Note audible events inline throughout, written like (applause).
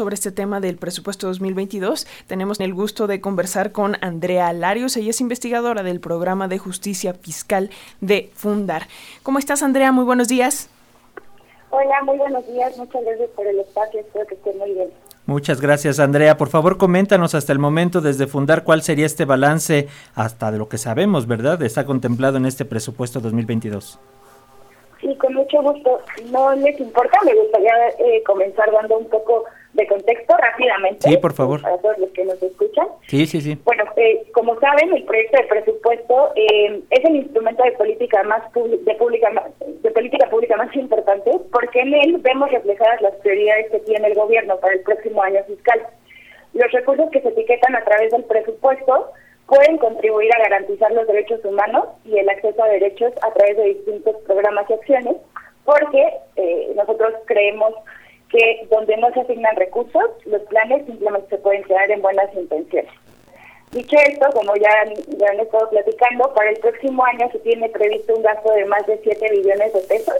sobre este tema del presupuesto 2022. Tenemos el gusto de conversar con Andrea Larios. Ella es investigadora del programa de justicia fiscal de Fundar. ¿Cómo estás, Andrea? Muy buenos días. Hola, muy buenos días. Muchas gracias por el espacio. Espero que esté muy bien. Muchas gracias, Andrea. Por favor, coméntanos hasta el momento desde Fundar cuál sería este balance hasta de lo que sabemos, ¿verdad? Está contemplado en este presupuesto 2022. Sí, con mucho gusto. No les importa, me gustaría eh, comenzar dando un poco de contexto rápidamente. Sí, por favor. Para todos los que nos escuchan. Sí, sí, sí. Bueno, eh, como saben, el proyecto de presupuesto eh, es el instrumento de política más de pública de política pública más importante porque en él vemos reflejadas las prioridades que tiene el gobierno para el próximo año fiscal. Los recursos que se etiquetan a través del presupuesto pueden contribuir a garantizar los derechos humanos y el acceso a derechos a través de distintos programas y acciones, porque eh, nosotros creemos que donde no se asignan recursos, los planes simplemente se pueden quedar en buenas intenciones. Dicho esto, como ya, ya han estado platicando, para el próximo año se tiene previsto un gasto de más de 7 billones de pesos.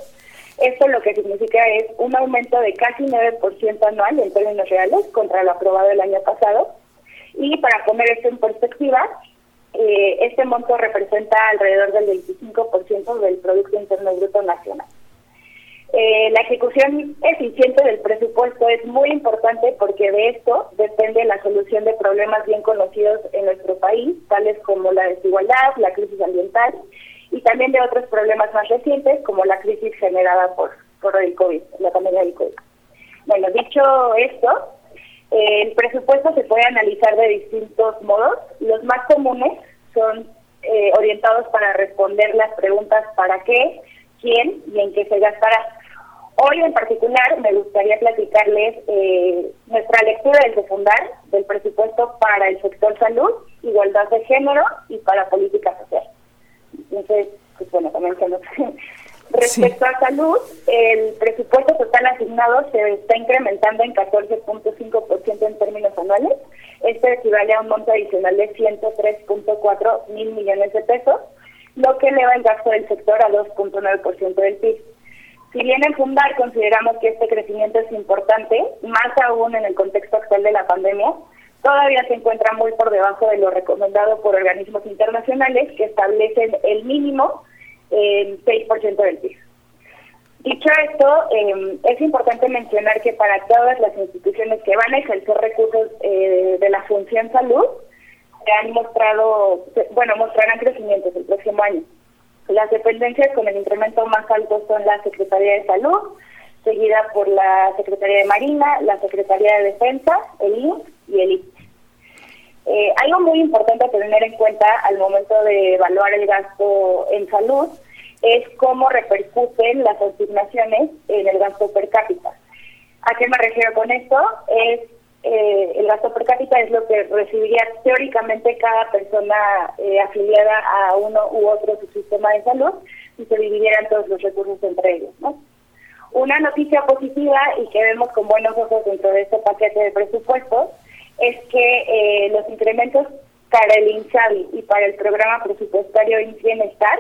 Esto lo que significa es un aumento de casi 9% anual en términos reales contra lo aprobado el año pasado. Y para poner esto en perspectiva, eh, este monto representa alrededor del 25% del Producto Interno Bruto Nacional. Eh, la ejecución eficiente del presupuesto es muy importante porque de esto depende la solución de problemas bien conocidos en nuestro país, tales como la desigualdad, la crisis ambiental y también de otros problemas más recientes como la crisis generada por, por el COVID, la pandemia del COVID. Bueno, dicho esto, eh, el presupuesto se puede analizar de distintos modos. Los más comunes son eh, orientados para responder las preguntas para qué, quién y en qué se gastará. Hoy en particular me gustaría platicarles eh, nuestra lectura del secundar del presupuesto para el sector salud, igualdad de género y para política social. Entonces, pues bueno, también (laughs) Respecto a salud, el presupuesto total asignado se está incrementando en 14.5% en términos anuales. Este equivale a un monto adicional de 103.4 mil millones de pesos, lo que eleva el gasto del sector a 2.9% del PIB. Si bien en Fundar consideramos que este crecimiento es importante, más aún en el contexto actual de la pandemia, todavía se encuentra muy por debajo de lo recomendado por organismos internacionales que establecen el mínimo en 6% del PIB. Dicho esto, em, es importante mencionar que para todas las instituciones que van a ejercer recursos eh, de la función salud, se han mostrado, bueno, mostrarán crecimientos el próximo año. Las dependencias con el incremento más alto son la Secretaría de Salud, seguida por la Secretaría de Marina, la Secretaría de Defensa, el INS y el ICE. Eh, algo muy importante a tener en cuenta al momento de evaluar el gasto en salud es cómo repercuten las asignaciones en el gasto per cápita. ¿A qué me refiero con esto? Es eh, el gasto per cápita es lo que recibiría teóricamente cada persona eh, afiliada a uno u otro subsistema de salud si se dividieran todos los recursos entre ellos. Una noticia positiva y que vemos con buenos ojos dentro de este paquete de presupuestos es que eh, los incrementos para el INSABI y para el programa presupuestario Bienestar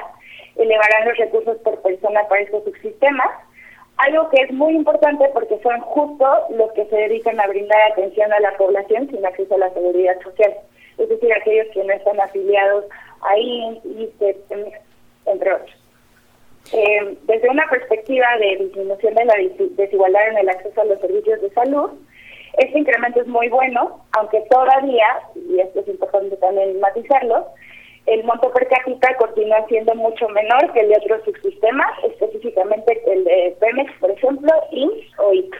elevarán los recursos por persona para estos subsistemas, algo que es muy importante porque son justo los que se dedican a brindar atención a la población sin acceso a la seguridad social, es decir, aquellos que no están afiliados ahí, entre otros. Eh, desde una perspectiva de disminución de la desigualdad en el acceso a los servicios de salud, este incremento es muy bueno, aunque todavía, y esto es importante también matizarlo, el monto per cápita continúa siendo mucho menor que el de otros subsistemas, específicamente el de Pemex, por ejemplo, INS o IX.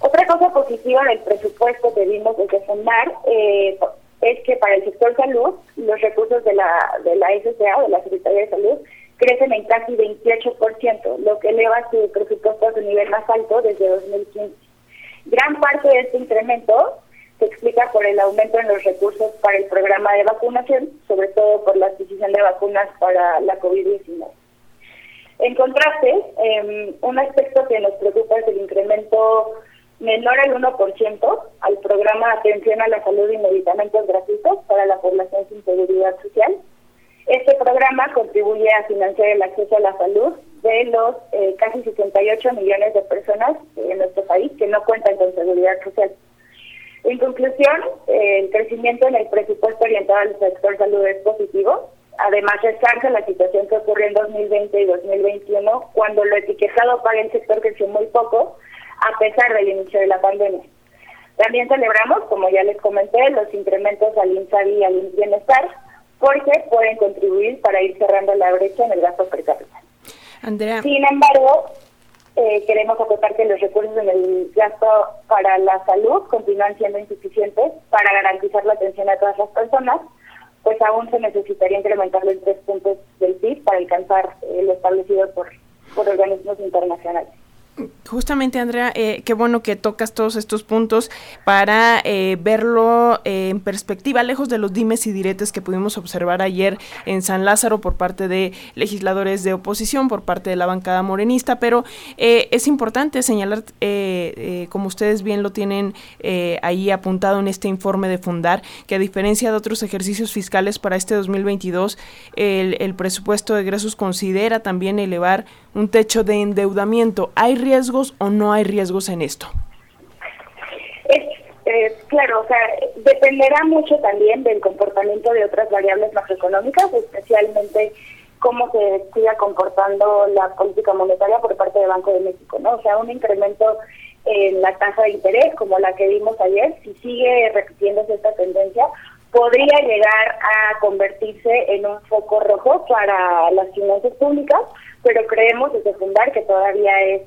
Otra cosa positiva del presupuesto que vimos desde FUNAR eh, es que para el sector salud, los recursos de la, de la SCA, de la Secretaría de Salud, crecen en casi 28%, lo que eleva su presupuesto a su nivel más alto desde 2015. Gran parte de este incremento se explica por el aumento en los recursos para el programa de vacunación, sobre todo por la adquisición de vacunas para la COVID-19. En contraste, em, un aspecto que nos preocupa es el incremento menor al 1% al programa Atención a la Salud y Medicamentos Gratuitos para la población sin seguridad social. Este programa contribuye a financiar el acceso a la salud de los eh, casi 68 millones de personas en nuestro país que no cuentan con seguridad social. En conclusión, el crecimiento en el presupuesto orientado al sector salud es positivo. Además, resalta la situación que ocurrió en 2020 y 2021, cuando lo etiquetado para el sector creció muy poco, a pesar del inicio de la pandemia. También celebramos, como ya les comenté, los incrementos al INSABI y al Bienestar, porque pueden contribuir para ir cerrando la brecha en el gasto per cápita. Andrea. Sin embargo, eh, queremos acotar que los recursos en el gasto para la salud continúan siendo insuficientes para garantizar la atención a todas las personas, pues aún se necesitaría incrementarlo en tres puntos del PIB para alcanzar eh, lo establecido por, por organismos internacionales. Justamente, Andrea, eh, qué bueno que tocas todos estos puntos para eh, verlo eh, en perspectiva, lejos de los dimes y diretes que pudimos observar ayer en San Lázaro por parte de legisladores de oposición, por parte de la bancada morenista, pero es importante señalar, como ustedes bien lo tienen ahí apuntado en este informe de Fundar, que a diferencia de otros ejercicios fiscales para este 2022, el, el presupuesto de egresos considera también elevar un techo de endeudamiento. ¿Hay riesgos o no hay riesgos en esto? Es, claro, o sea, dependerá mucho también del comportamiento de otras variables macroeconómicas, especialmente cómo se siga comportando la política monetaria por parte del Banco de México, ¿no? O sea, un incremento en la tasa de interés como la que vimos ayer, si sigue repitiéndose esta tendencia, podría llegar a convertirse en un foco rojo para las finanzas públicas, pero creemos desde Fundar que todavía es,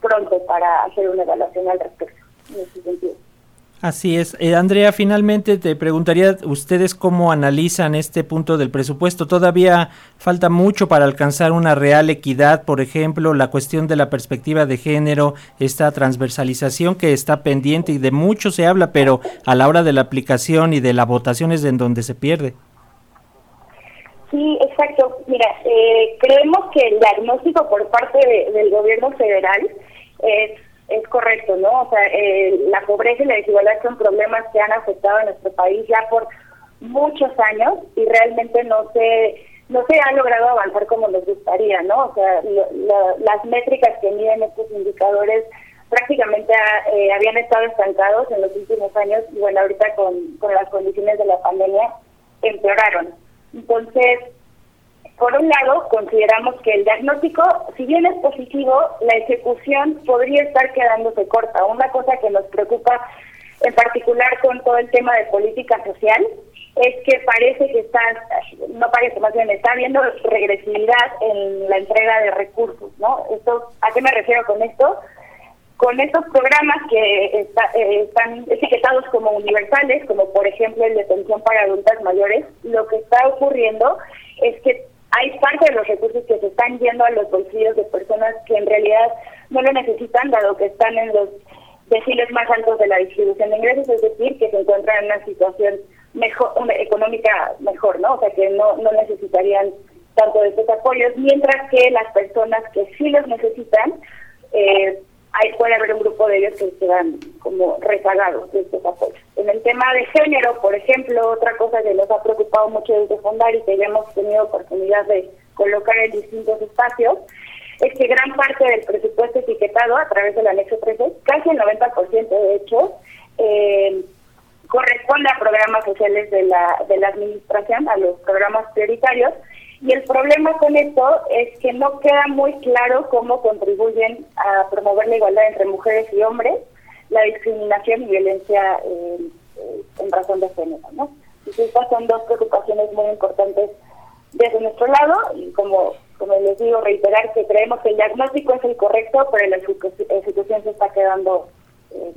pronto para hacer una evaluación al respecto en ese sentido. Así es. Eh, Andrea, finalmente te preguntaría ustedes cómo analizan este punto del presupuesto. Todavía falta mucho para alcanzar una real equidad, por ejemplo, la cuestión de la perspectiva de género, esta transversalización que está pendiente y de mucho se habla, pero a la hora de la aplicación y de la votación es en donde se pierde. Sí, exacto. Mira, eh, creemos que el diagnóstico por parte del gobierno federal es, correcto, ¿no? O sea, eh, la pobreza y la desigualdad son problemas que han afectado a nuestro país ya por muchos años y realmente no se no se ha logrado avanzar como nos gustaría, ¿no? O sea, las métricas que miden estos indicadores prácticamente eh, habían estado estancados en los últimos años y bueno, ahorita con, con las condiciones de la pandemia empeoraron. Entonces, por un lado, consideramos que el diagnóstico, si bien es positivo, la ejecución podría estar quedándose corta. Una cosa que nos preocupa en particular con todo el tema de política social es que parece que está, no parece, más bien está habiendo regresividad en la entrega de recursos, ¿no? Esto, ¿A qué me refiero con esto? Con estos programas que eh, están etiquetados como universales, como por ejemplo el de pensión para adultas mayores, lo que está ocurriendo es que hay parte de los recursos que se están yendo a los bolsillos de personas que en realidad no lo necesitan, dado que están en los deciles más altos de la distribución de ingresos, es decir, que se encuentran en una situación mejor económica mejor, ¿no? O sea, que no, no necesitarían tanto de estos apoyos, mientras que las personas que sí los necesitan, eh, ahí puede haber un grupo de ellos que quedan como rezagados de estos apoyos. En el tema de género, por ejemplo, otra cosa que nos ha preocupado mucho desde Fondar y que ya hemos tenido oportunidad de colocar en distintos espacios, es que gran parte del presupuesto etiquetado a través del anexo 13, casi el 90% de hecho, eh, corresponde a programas sociales de la, de la administración, a los programas prioritarios, y el problema con esto es que no queda muy claro cómo contribuyen a promover la igualdad entre mujeres y hombres, la discriminación y violencia eh, en razón de género. ¿no? Y estas son dos preocupaciones muy importantes desde nuestro lado y como, como les digo, reiterar que creemos que el diagnóstico es el correcto, pero la ejecución se está quedando eh,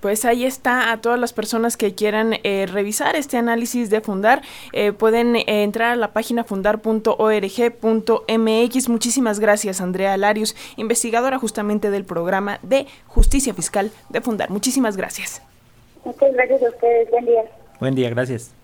pues ahí está a todas las personas que quieran eh, revisar este análisis de Fundar. Eh, pueden entrar a la página fundar.org.mx. Muchísimas gracias, Andrea Larios, investigadora justamente del programa de Justicia Fiscal de Fundar. Muchísimas gracias. Muchas gracias a ustedes. Buen día. Buen día, gracias.